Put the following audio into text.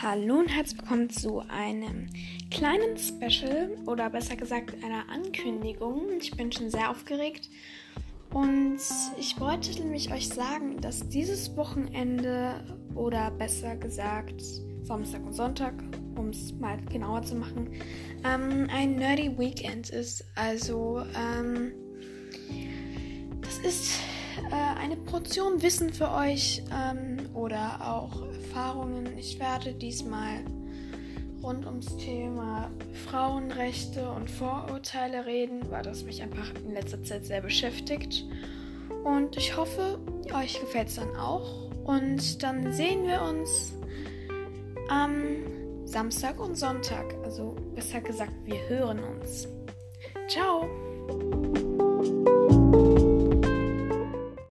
Hallo und herzlich willkommen zu einem kleinen Special oder besser gesagt einer Ankündigung. Ich bin schon sehr aufgeregt und ich wollte nämlich euch sagen, dass dieses Wochenende oder besser gesagt Samstag und Sonntag, um es mal genauer zu machen, ähm, ein Nerdy Weekend ist. Also ähm, das ist äh, eine Portion Wissen für euch ähm, oder auch Erfahrungen. Ich werde diesmal rund ums Thema Frauenrechte und Vorurteile reden, weil das mich einfach in letzter Zeit sehr beschäftigt. Und ich hoffe, euch gefällt es dann auch. Und dann sehen wir uns am Samstag und Sonntag. Also besser gesagt, wir hören uns. Ciao!